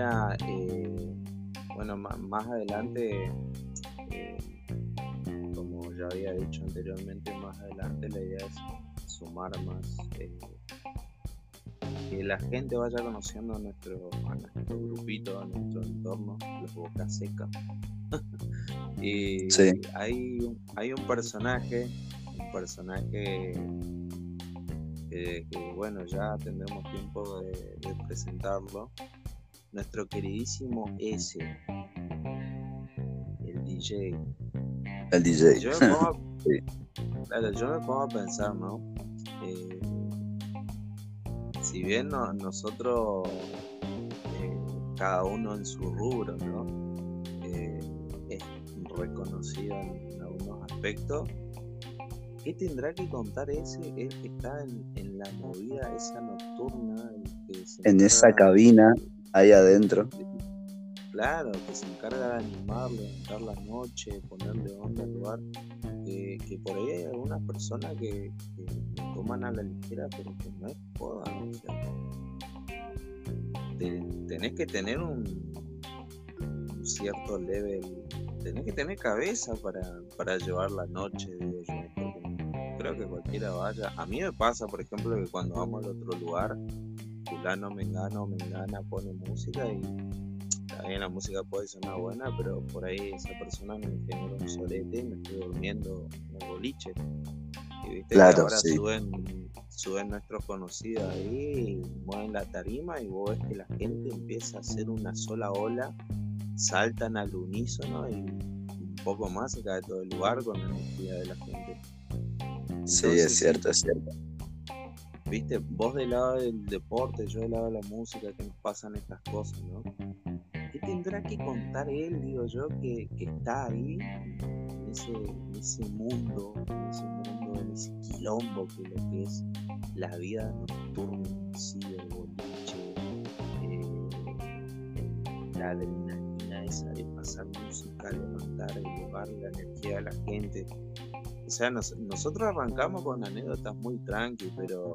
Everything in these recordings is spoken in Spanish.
ahora, eh, bueno, más, adelante, eh, como ya había dicho anteriormente, más adelante la idea es sumar más, eh, que la gente vaya conociendo a nuestro, a nuestro grupito, a nuestro entorno, los Boca Seca. y hay, hay un personaje, un personaje que, bueno, ya tendremos tiempo de, presentarlo. Nuestro queridísimo S, el DJ. El DJ. Yo me pongo, yo me pongo a pensar, ¿no? Eh, si bien nosotros, eh, cada uno en su rubro, ¿no? Eh, es reconocido en algunos aspectos, ¿Qué tendrá que contar ese, el que está en, la movida esa nocturna? en esa cabina, ahí adentro. Claro, que se encarga de animar, levantar la noche, ponerle onda al lugar. que por ahí hay algunas personas que, toman a la ligera, pero que no es joda. tenés que tener un, cierto level, tenés que tener cabeza para, para llevar la noche, creo que cualquiera vaya. A mí me pasa, por ejemplo, que cuando vamos al otro lugar, fulano, mengano, mengana pone música y también la música puede sonar buena, pero por ahí esa persona me genera un solete y me estoy durmiendo en el boliche. Y viste que ahora suben, suben nuestros conocidos ahí, mueven la tarima y vos ves que la gente empieza a hacer una sola ola, saltan al unísono y un poco más se cae todo el lugar con la energía de la gente sí, es cierto, es cierto. Viste, vos del lado del deporte, yo del lado de la música, que nos pasan estas cosas, ¿no? ¿Qué tendrá que contar él, digo yo, que, está ahí, en ese, ese mundo, en ese quilombo que lo que es la vida nocturna, sí, el boliche, eh, la adrenalina esa de pasar música, levantar, elevar la energía de la gente? O sea, nosotros arrancamos con anécdotas muy tranqui, pero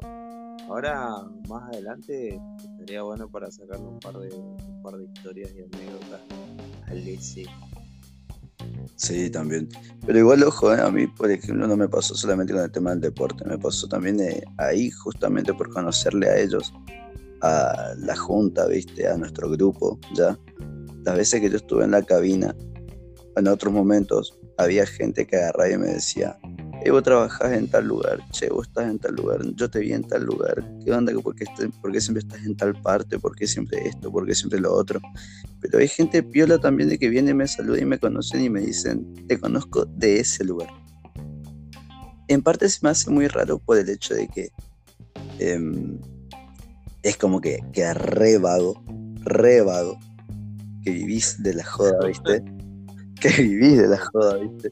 ahora más adelante estaría bueno para sacarle un par de, un par de historias y anécdotas al S. Sí, también. Pero igual, ojo, eh, a mí, por ejemplo, no me pasó solamente con el tema del deporte, me pasó también eh, ahí, justamente por conocerle a ellos, a la junta, ¿viste? A nuestro grupo, ¿ya? Las veces que yo estuve en la cabina, en otros momentos, había gente que agarraba y me decía, vos trabajás en tal lugar, che, vos estás en tal lugar, yo te vi en tal lugar, ¿qué onda? ¿Por qué, ¿Por qué siempre estás en tal parte? ¿Por qué siempre esto? ¿Por qué siempre lo otro? Pero hay gente piola también de que viene, me saluda y me conocen y me dicen, te conozco de ese lugar. En parte se me hace muy raro por el hecho de que em, es como que, que re vago, re vago, que vivís de la joda, ¿viste? que vivís de la joda, ¿viste?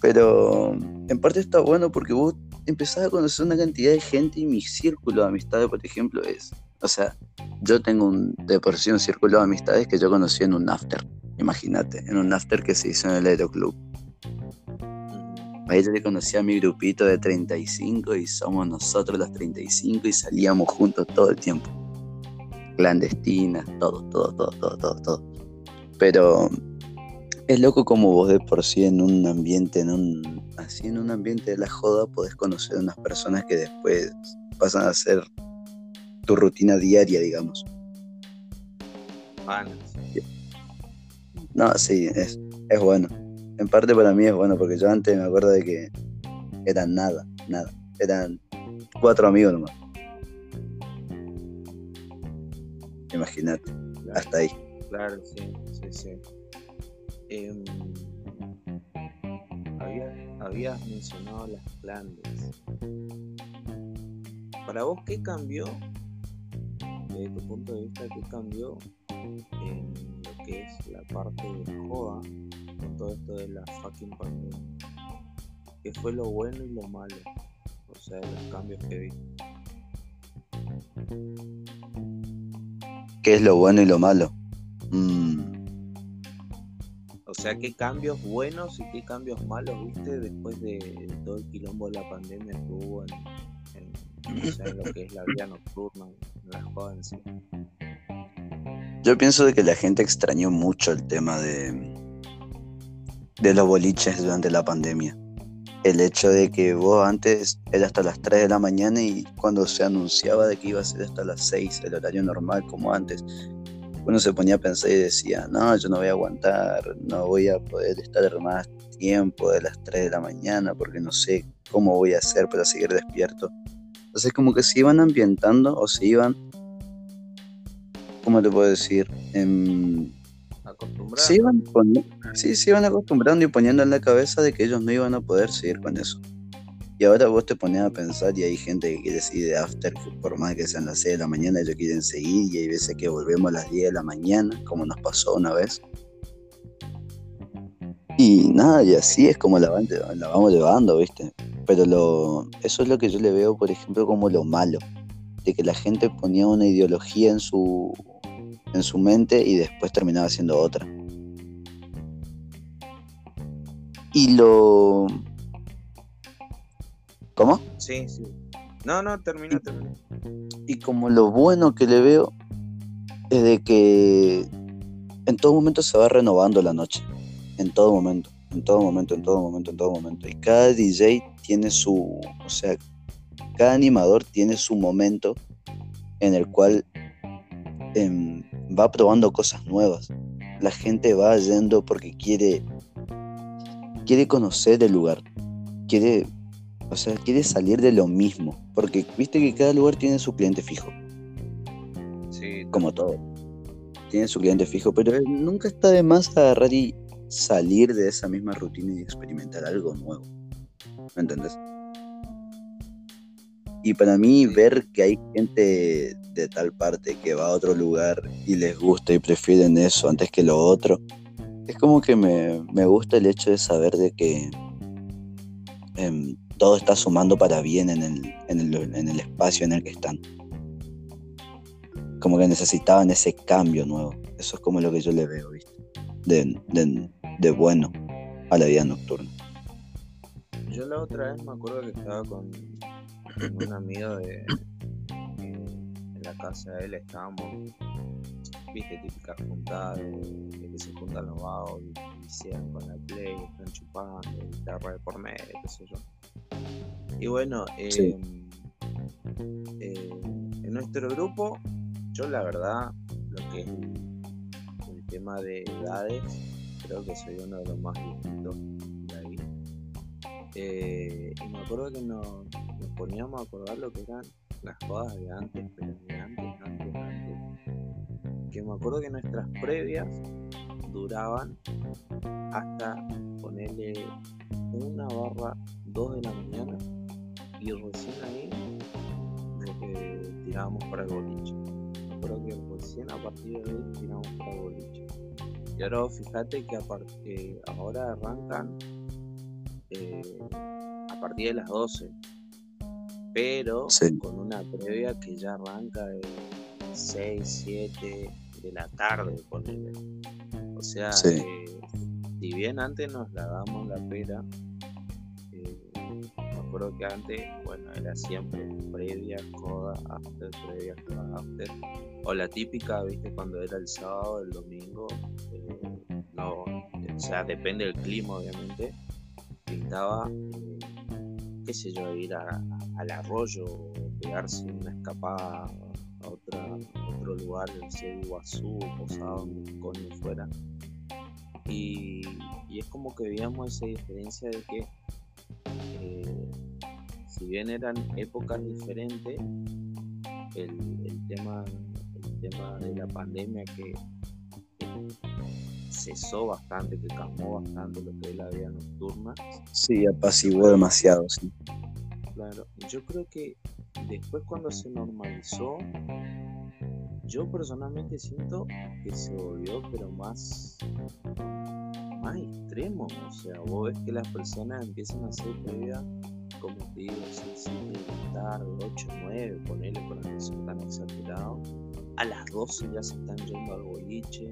Pero en parte está bueno porque vos empezás a conocer una cantidad de gente y mi círculo de amistades, por ejemplo, es. O sea, yo tengo un, de por sí un círculo de amistades que yo conocí en un after. Imagínate, en un after que se hizo en el Aeroclub. Ahí yo le conocí a mi grupito de 35 y somos nosotros los 35 y salíamos juntos todo el tiempo. Clandestinas, todo, todo, todo, todo, todo, todo. Pero es loco como vos de por sí en un ambiente, en un, así en un ambiente de la joda, podés conocer a unas personas que después pasan a ser tu rutina diaria, digamos. No, sí, es, es bueno. En parte para mí es bueno, porque yo antes me acuerdo de que eran nada, nada. Eran cuatro amigos nomás. Imagínate, hasta ahí. Claro, sí, sí, sí. Em, habías mencionado las plantas. Para vos, ¿qué cambió? Desde tu punto de vista, ¿qué cambió en lo que es la parte de joda con todo esto de la fucking pandemia? ¿Qué fue lo bueno y lo malo? O sea, los cambios que vi. ¿Qué es lo bueno y lo malo? Mm. O sea, qué cambios buenos y qué cambios malos, viste, después de todo el quilombo de la pandemia que hubo en, lo que es la vida nocturna, en las jóvenes. Yo pienso de que la gente extrañó mucho el tema de, de los boliches durante la pandemia. El hecho de que vos antes era hasta las 3 de la mañana y cuando se anunciaba de que iba a ser hasta las 6, el horario normal como antes, uno se ponía a pensar y decía, no, yo no voy a aguantar, no voy a poder estar más tiempo de las 3 de la mañana porque no sé cómo voy a hacer para seguir despierto. Entonces como que se iban ambientando o se iban, ¿cómo te puedo decir? Em, se iban sí, se iban acostumbrando y poniendo en la cabeza de que ellos no iban a poder seguir con eso. Y ahora vos te pones a pensar y hay gente que quiere seguir de after, por más que sean las 6 de la mañana, ellos quieren seguir y hay veces que volvemos a las 10 de la mañana, como nos pasó una vez. Y nada, y así es como la, vamos llevando, ¿viste? Pero lo, eso es lo que yo le veo, por ejemplo, como lo malo, de que la gente ponía una ideología en su, en su mente y después terminaba siendo otra. Y lo, ¿Cómo? Sí, sí. No, no, termina, termina. Y como lo bueno que le veo es de que en todo momento se va renovando la noche. En todo momento, en todo momento, en todo momento, en todo momento. Y cada DJ tiene su, o sea, cada animador tiene su momento en el cual em, va probando cosas nuevas. La gente va yendo porque quiere, quiere conocer el lugar, quiere o sea, quiere salir de lo mismo. Porque viste que cada lugar tiene su cliente fijo. Sí. Como todo. Tiene su cliente fijo, pero nunca está de más agarrar y salir de esa misma rutina y experimentar algo nuevo. ¿Me entendés? Y para mí ver que hay gente de tal parte que va a otro lugar y les gusta y prefieren eso antes que lo otro, es como que me, gusta el hecho de saber de que em, todo está sumando para bien en el, en el, espacio en el que están. Como que necesitaban ese cambio nuevo. Eso es como lo que yo le veo, ¿viste? De, bueno a la vida nocturna. Yo la otra vez me acuerdo que estaba con, un amigo de, en la casa de él estábamos, viste, típica juntada que se juntan los vagos y con la play, están chupando, guitarra de por medio, qué sé yo. Y bueno, em, eh, en nuestro grupo, yo la verdad, lo que es el, tema de edades, creo que soy uno de los más viejitos de ahí. Eh, y me acuerdo que nos, poníamos a acordar lo que eran las jodas de antes, pero de antes, antes, antes. Que me acuerdo que nuestras previas duraban hasta ponerle una barra 2 de la mañana y recién ahí tirábamos para el boliche. Creo que recién a partir de ahí tiramos para el boliche. Y ahora fíjate que eh, ahora arrancan eh, a partir de las 12, pero con una previa que ya arranca de 6, 7 de la tarde, ponerle. O sea, si bien antes nos la damos la pera, recuerdo que antes, bueno, era siempre previa, coda, after, previa, coda, after. O la típica, viste, cuando era el sábado, el domingo, eh, no, o sea, depende del clima, obviamente. Pintaba, eh, qué sé yo, ir al arroyo, pegarse una escapada a, otra, otro lugar, el Iguazú, Posado, donde coño fuera. Y, y es como que veíamos esa diferencia de que eh, si bien eran épocas diferentes, el, tema, el tema de la pandemia que cesó bastante, que calmó bastante lo que es la vida nocturna. Sí, apaciguó demasiado, sí. Claro, yo creo que después cuando se normalizó, yo personalmente siento que se volvió pero más más extremo o sea vos ves que las personas empiezan a hacer previa como te digo 6, 7 de la tarde 8, 9 ponele que son tan exagerados a las 12 ya se están yendo al boliche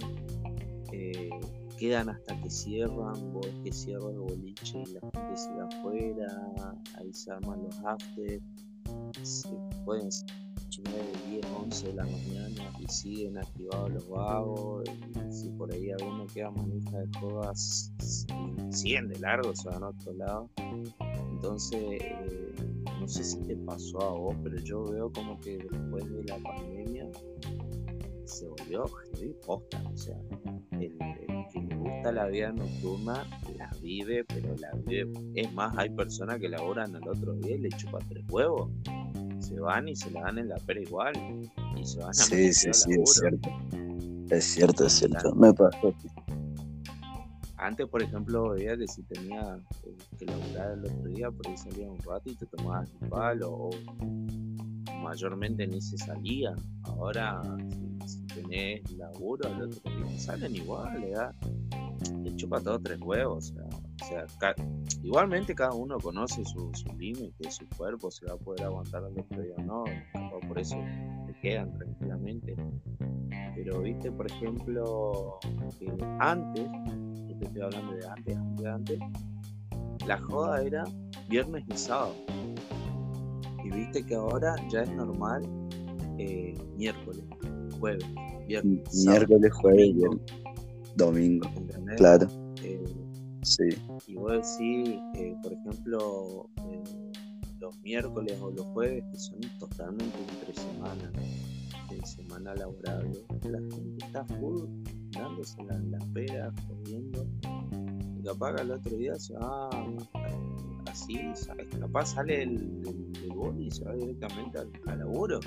eh, quedan hasta que cierran vos ves que cierra el boliche y la gente se va afuera ahí se arman los after se pueden 9, 10, 11 de la mañana y siguen activados los vagos. Y si por ahí alguno queda manija de jodas, siguen de largo, se van a otro lado. Entonces, eh, no sé si te pasó a vos, pero yo veo como que después de la pandemia se volvió heavy posta. O sea, el, que le gusta la vida nocturna la vive, pero la vive. Es más, hay personas que laboran al otro día y le chupan tres huevos se van y se la dan en la pera igual. Y se van a Sí, sí, sí, es cierto. Es cierto, es cierto. Me pasó. Antes, por ejemplo, veía que si tenía eh, que laburar el otro día, por ahí salía un rato y te tomabas un palo, o mayormente ni se salía. Ahora, si, tenés laburo, el otro día salen igual, le da, le chupa todos tres huevos. O sea, o sea, igualmente cada uno conoce su, su límite, su cuerpo, si va a poder aguantar al otro día o no, por eso se quedan tranquilamente. Pero viste, por ejemplo, que antes, yo te estoy hablando de antes, antes, antes, la joda era viernes y sábado. Y viste que ahora ya es normal eh, miércoles, jueves, viernes. Miércoles, jueves, domingo. Domingo. Claro. Eh, Sí. Y vos decís, eh, por ejemplo, eh, los miércoles o los jueves, que son totalmente entre semana, de semana laborable, la gente está full, dándose en la pera, jodiendo. Y capaz que al otro día se va así, capaz sale el, el, y se va directamente al, al laburo.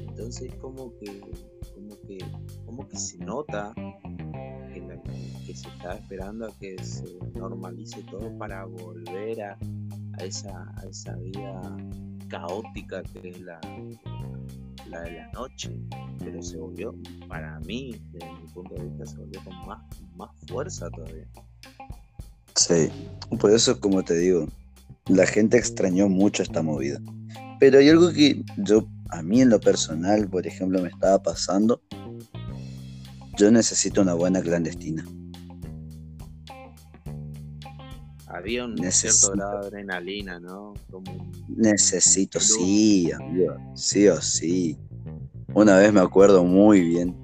Entonces como que, como que, como que se nota que se está esperando a que se normalice todo para volver a, esa, esa vida caótica que es la, la de la noche, pero se volvió, para mí, desde mi punto de vista, se volvió con más, más fuerza todavía. Sí, por eso, como te digo, la gente extrañó mucho esta movida. Pero hay algo que yo, a mí en lo personal, por ejemplo, me estaba pasando. Yo necesito una buena clandestina. Había un cierto grado de adrenalina, ¿no? Necesito, sí, amigo, sí o sí. Una vez me acuerdo muy bien,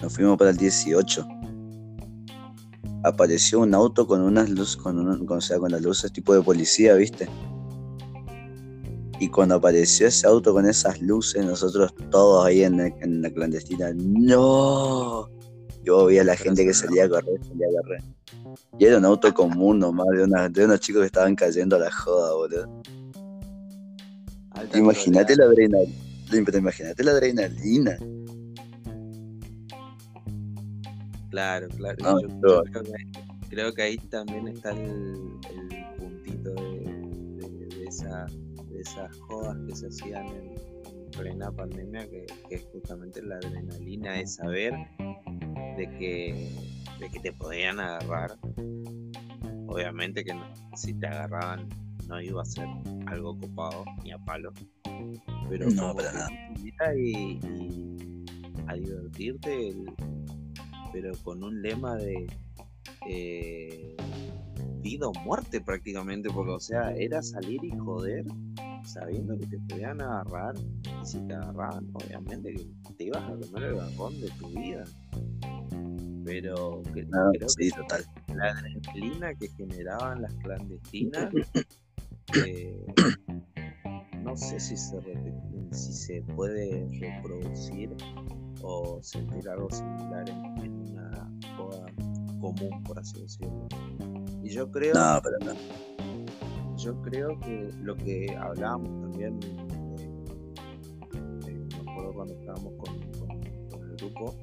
nos fuimos para el 18. Apareció un auto con unas luces, con, con, sea, con las luces tipo de policía, ¿viste? Y cuando apareció ese auto con esas luces, nosotros todos ahí en, en la clandestina, ¡no! Yo vi a la gente que salía a correr, salía a correr. Y era un auto común nomás de, de unos chicos que estaban cayendo a la joda, boludo. Imagínate la adrenalina. Imagínate la adrenalina. Claro, claro. yo, creo, que, ahí también está el, puntito de, esa, de esas jodas que se hacían en, plena pandemia, que, que, es justamente la adrenalina de saber de que, de que te podían agarrar. Obviamente que si te agarraban no iba a ser algo copado ni a palo. Pero no, para nada. Y, a divertirte, pero con un lema de eh, vida o muerte prácticamente, porque o sea, era salir y joder sabiendo que te podían agarrar, y si te agarraban, obviamente que te ibas a comer el garrón de tu vida pero que, ah, sí, total. la adrenalina que generaban las clandestinas, eh, no sé si se, si se puede reproducir o sentir algo similar en, una boda común, por así decirlo. Y yo creo, no, pero no. yo creo que lo que hablábamos también, eh, me acuerdo cuando estábamos con, con el grupo,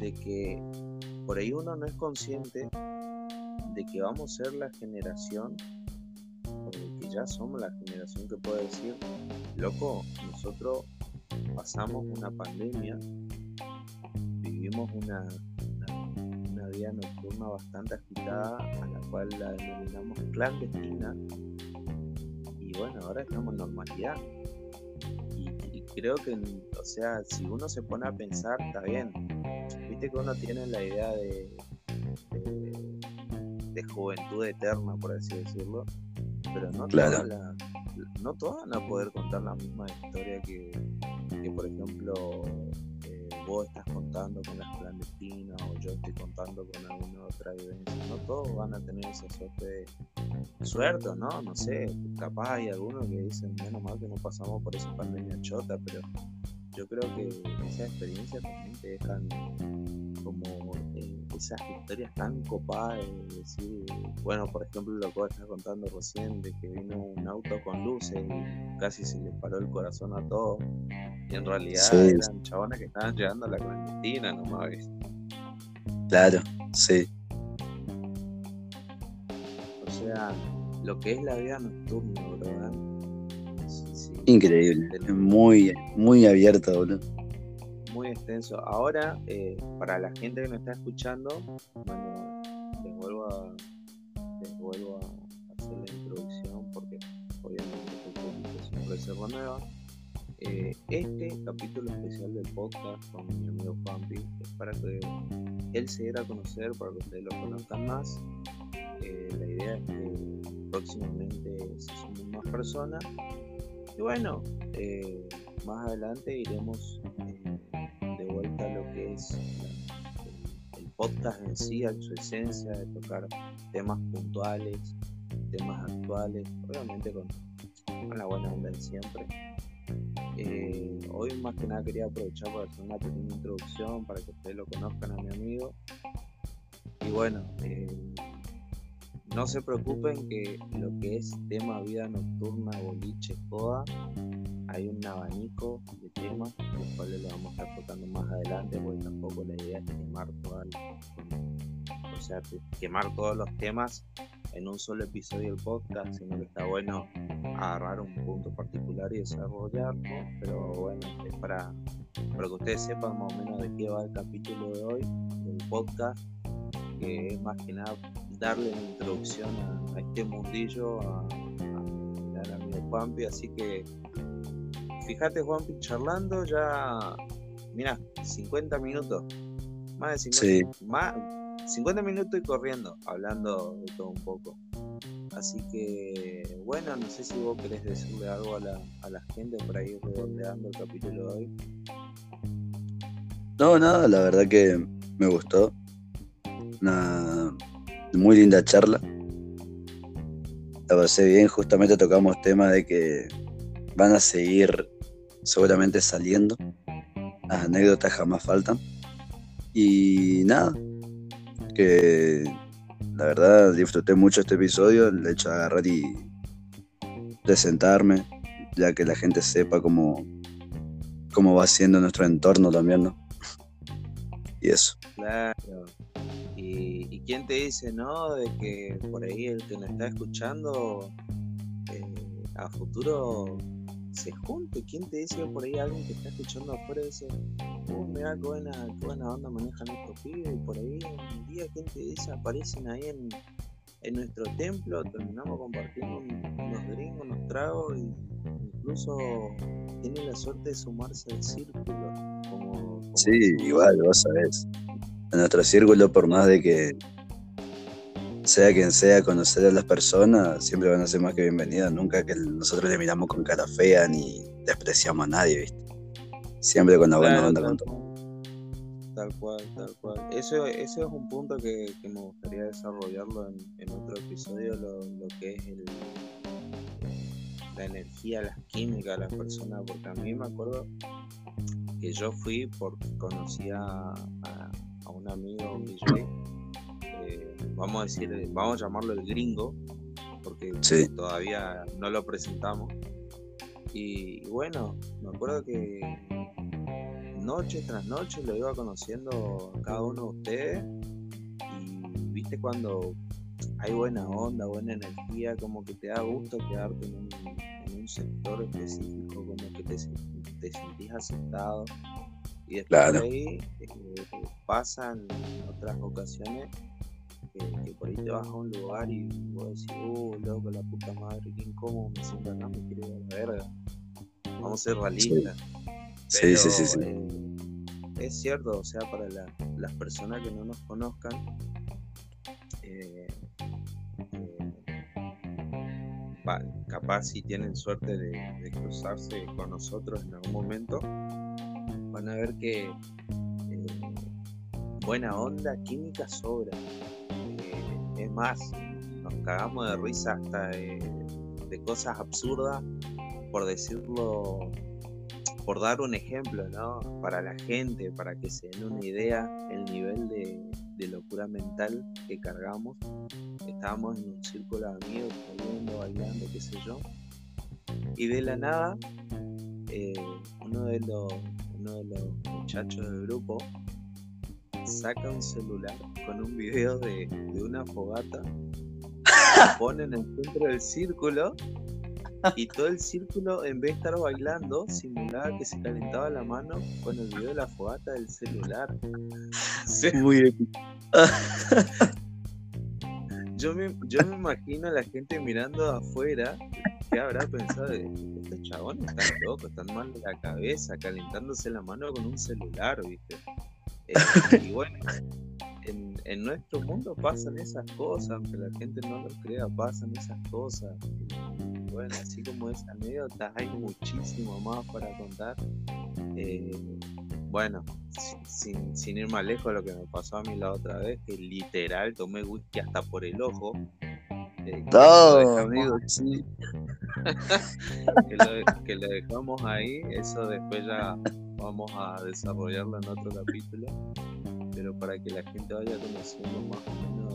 de que por ahí uno no es consciente de que vamos a ser la generación, de que ya somos la generación que puede decir, loco, nosotros pasamos una pandemia, vivimos una, una, vida nocturna bastante agitada, a la cual la denominamos clandestina, y bueno, ahora estamos en normalidad. Y creo que, o sea, si uno se pone a pensar, está bien, viste que uno tiene la idea de, de, juventud eterna, por así decirlo, pero no, todas no todos van a poder contar la misma historia que, que por ejemplo, eh, vos estás contando con las clandestinas o yo estoy contando con alguna otra vivencia. No todos van a tener esa suerte de suerte, ¿no? No sé, capaz hay algunos que dicen, menos mal que no pasamos por esa pandemia chota, pero yo creo que esa experiencia también te dejan como eh, esas historias tan copadas de decir, bueno, por ejemplo, lo que vos estás contando recién, de que vino un auto con luces y casi se les paró el corazón a todos, y en realidad eran chabones que estaban llegando a la clandestina nomás, Claro, sí. O sea, lo que es la vida nocturna, ¿verdad? Increíble, muy, muy abierta, boludo. Muy extenso. Ahora, eh, para la gente que me está escuchando, bueno, les vuelvo a, les vuelvo a hacer la introducción porque obviamente el público siempre se renueva. Eh, este capítulo especial del podcast con mi amigo Juanpi es para que él se diera a conocer, para que ustedes lo conozcan más. Eh, la idea es que próximamente se sumen más personas y bueno, eh, más adelante iremos eh, de vuelta a lo que es el, podcast en sí, en su esencia, de tocar temas puntuales, temas actuales, obviamente con, la buena onda de siempre. Eh, hoy más que nada quería aprovechar para hacer una pequeña introducción para que ustedes lo conozcan a mi amigo. Y bueno, no se preocupen que lo que es tema vida nocturna, boliche, joda, hay un abanico de temas, los cuales lo vamos a estar tocando más adelante, porque tampoco la idea es quemar o sea, quemar todos los temas en un solo episodio del podcast, sino que está bueno agarrar un punto particular y desarrollarlo, pero bueno, es para, para que ustedes sepan más o menos de qué va el capítulo de hoy del podcast, que es más que nada darle una introducción a, este mundillo a, mi amigo Juanpi, así que fíjate Juanpi charlando ya, mira, 50 minutos, más de 50, más, 50 minutos y corriendo, hablando de todo un poco. Así que, bueno, no sé si vos querés decirle algo a la, a la gente para ir redondeando el capítulo de hoy. No, nada, la verdad que me gustó. Una, muy linda charla. La pasé bien, justamente tocamos temas de que van a seguir seguramente saliendo. Las anécdotas jamás faltan. Y nada, que la verdad disfruté mucho este episodio, el hecho de agarrar y presentarme, ya que la gente sepa cómo, cómo va siendo nuestro entorno también, ¿no? Y eso. Claro. Y, quién te dice, ¿no? De que por ahí el que nos está escuchando eh, a futuro se junte. ¿Quién te dice por ahí alguien que está escuchando afuera dice, oh, mira qué buena, qué buena onda manejan estos pibes? Y por ahí un día, ¿quién te dice? Aparecen ahí en, en nuestro templo, terminamos compartiendo unos gringos, unos tragos y incluso tienen la suerte de sumarse al círculo. Como, sí, igual, vos sabés en nuestro círculo, por más de que sea quien sea, conocer a las personas, siempre van a ser más que bienvenidos. Nunca que nosotros le miramos con cara fea ni despreciamos a nadie, ¿viste? Siempre con la buena onda con todo. Tal cual, tal cual. Eso, ese es un punto que, me gustaría desarrollarlo en, otro episodio, lo, que es el, la energía, las químicas de las personas, porque a mí me acuerdo que yo fui porque conocía a a un amigo, un DJ, vamos a decir, vamos a llamarlo el gringo, porque todavía no lo presentamos. Y, bueno, me acuerdo que noche tras noche lo iba conociendo a cada uno de ustedes y viste cuando hay buena onda, buena energía, como que te da gusto quedarte en un, en un sector específico, como que te, te sentís aceptado. Y después de ahí eh, pasan otras ocasiones que, por ahí te vas a un lugar y vos decís, uh, loco, la puta madre, qué incómodo me siento acá, me quiero ir a la verga. Vamos a ser realistas. Sí, sí, sí, sí, eh, es cierto, o sea, para las personas que no nos conozcan, eh, capaz si tienen suerte de, cruzarse con nosotros en algún momento, van a ver que eh, buena onda, química sobra. Es más, nos cagamos de risa hasta de cosas absurdas, por decirlo por dar un ejemplo, ¿no? Para la gente, para que se den una idea, el nivel de, locura mental que cargamos. Estábamos en un círculo de amigos, saliendo, bailando, qué sé yo. Y de la nada, eh, uno, de los, uno de los muchachos del grupo saca un celular con un video de, de una fogata, lo pone en el centro del círculo y todo el círculo, en vez de estar bailando, simulaba que se calentaba la mano con el video de la fogata del celular. Muy bien. yo, me, yo me imagino a la gente mirando afuera que habrá pensado estos chabones están locos, están mal de la cabeza, calentándose la mano con un celular, ¿viste? Eh, y bueno, en, en, nuestro mundo pasan esas cosas, aunque la gente no lo crea, pasan esas cosas bueno, así como esa anécdota, hay muchísimo más para contar. Eh, bueno, sin, sin, ir más lejos, lo que me pasó a mí la otra vez, que literal tomé whisky hasta por el ojo. Eh, Todo, amigo, sí. que, lo, que lo dejamos ahí, eso después ya vamos a desarrollarlo en otro capítulo. Pero para que la gente vaya conociendo más o menos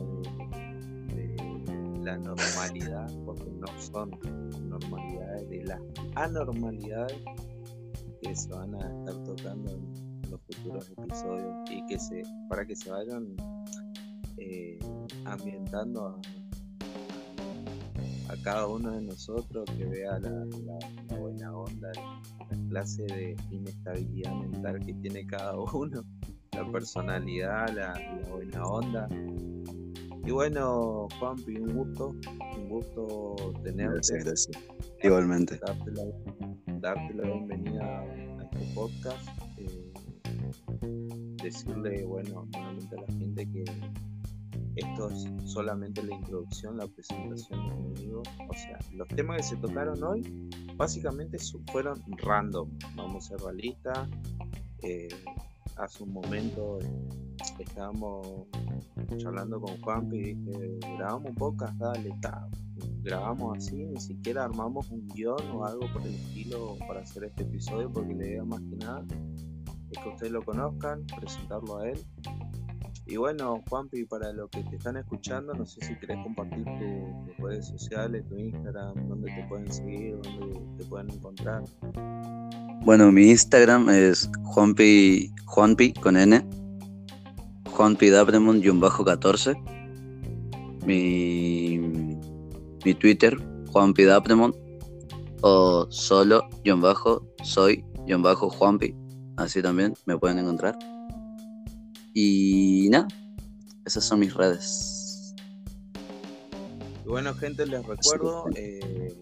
de la normalidad, porque no son normalidades, de las anormalidades que se van a estar tocando en los futuros episodios y que se para que se vayan eh, ambientando a, cada uno de nosotros que vea la, buena onda, la clase de inestabilidad mental que tiene cada uno, la personalidad, la, buena onda. Y bueno, Juanpi, un gusto gusto tenerte. Igualmente. Darte la, bienvenida a este podcast. Eh, decirle, bueno, nuevamente a la gente que esto es solamente la introducción, la presentación de conmigo. O sea, los temas que se tocaron hoy básicamente fueron random. Vamos a ser realistas. Eh, hace un momento estábamos charlando con Juanpi y dije, grabamos un dale, está. Grabamos así, ni siquiera armamos un guion o algo por el estilo para hacer este episodio, porque la idea más que nada es que ustedes lo conozcan, presentarlo a él. Y bueno, Juanpi, para los que te están escuchando, no sé si querés compartir tus redes sociales, tu Instagram, dónde te pueden seguir, dónde te pueden encontrar. Bueno, mi Instagram es Juanpi, Juanpi con N, Juanpi bajo 14 Mi, mi Twitter, Juanpi. O solo, guion bajo, soy, guion bajo, Juanpi. Así también me pueden encontrar. Y nada, esas son mis redes. bueno, gente, les recuerdo. Eh,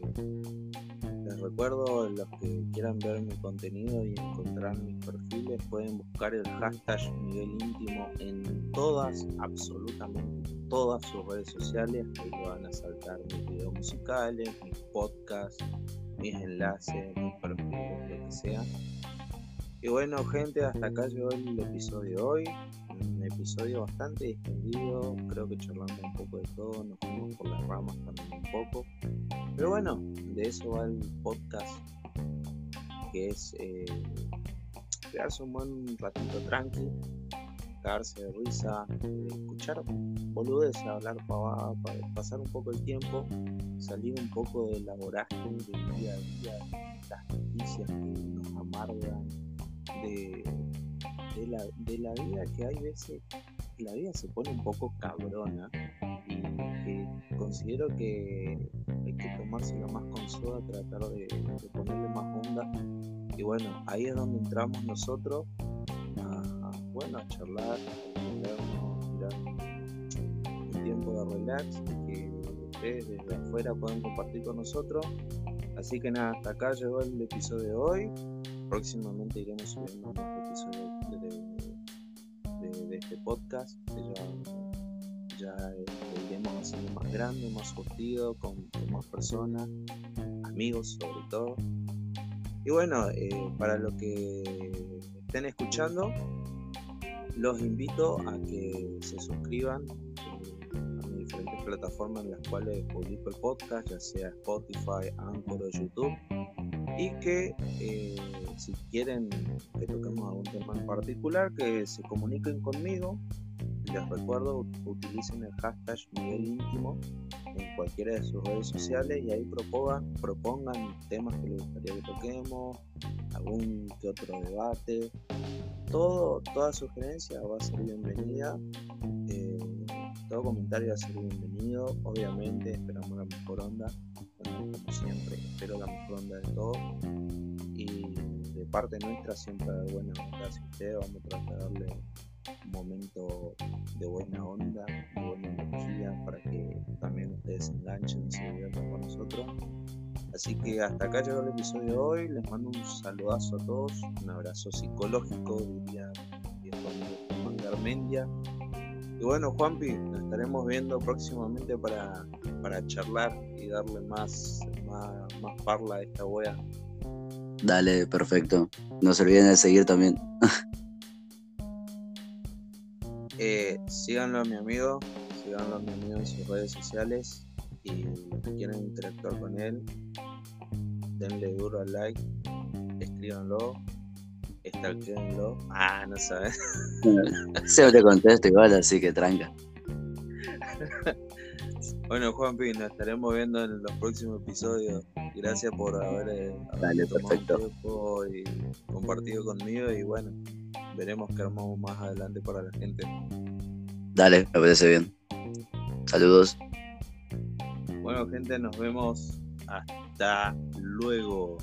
recuerdo, los que quieran ver mi contenido y encontrar mis perfiles, pueden buscar el hashtag Miguel Íntimo en todas, absolutamente todas sus redes sociales. Ahí van a saltar mis videos musicales, mis podcasts, mis enlaces, mis perfiles, lo que sea. Y bueno, gente, hasta acá llegó el episodio de hoy. Un episodio bastante extendido. Creo que charlamos un poco de todo, nos fuimos por las ramas también un poco. Pero bueno, de eso va el podcast, que es eh, quedarse un buen ratito tranqui, cagarse de risa, escuchar boludes, hablar pavada, para pasar un poco el tiempo, salir un poco de la del día a día, las noticias que nos amargan, de, de, la, de la vida que hay veces, la vida se pone un poco cabrona y considero que hay que tomárselo más con soda, tratar de, ponerle más onda. Y bueno, ahí es donde entramos nosotros a, bueno, a charlar, a un tiempo de relax que ustedes desde afuera pueden compartir con nosotros. Así que nada, hasta acá llegó el episodio de hoy. Próximamente iremos subiendo más episodios de, este podcast. Que ya, ya iremos haciendo más grande, más surtido, con, más personas. amigos sobre todo. Y bueno, eh, para los que estén escuchando, los invito a que se suscriban eh, a diferentes plataformas en las cuales publico el podcast, ya sea Spotify, Anchor o YouTube. Y que eh, si quieren que toquemos algún tema en particular, que se comuniquen conmigo. Les recuerdo, utilicen el hashtag Miguel Íntimo en cualquiera de sus redes sociales y ahí propongan, propongan temas que les gustaría que toquemos, algún que otro debate. Todo, toda sugerencia va a ser bienvenida. Eh, todo comentario va a ser bienvenido. Obviamente esperamos la mejor onda. como siempre, espero la mejor onda de todo. De parte nuestra siempre de buena onda. Si ustedes vamos a tratar de darle un momento de buena onda, de buena energía para que también ustedes se enganchen se diviertan con nosotros. Así que hasta acá llegó el episodio de hoy. Les mando un saludazo a todos, un abrazo psicológico, diría Juan Garmendia. Y bueno, Juanpi, nos estaremos viendo próximamente para, para charlar y darle más, más, más parla a esta wea. Dale, perfecto. No se olviden de seguir también. Eh, síganlo a mi amigo, síganlo a mi amigo en sus redes sociales y los que quieran interactuar con él, denle duro al like, escríbanlo, stalkeenlo. Ah, no sabes. Se no te contesto igual, así que tranca. Bueno, Juanpi, nos estaremos viendo en los próximos episodios. Gracias por haber, eh, Dale, perfecto. Tiempo y compartido conmigo. Y bueno, veremos qué armamos más adelante para la gente. Dale, me parece bien. Saludos. Bueno, gente, nos vemos. Hasta luego.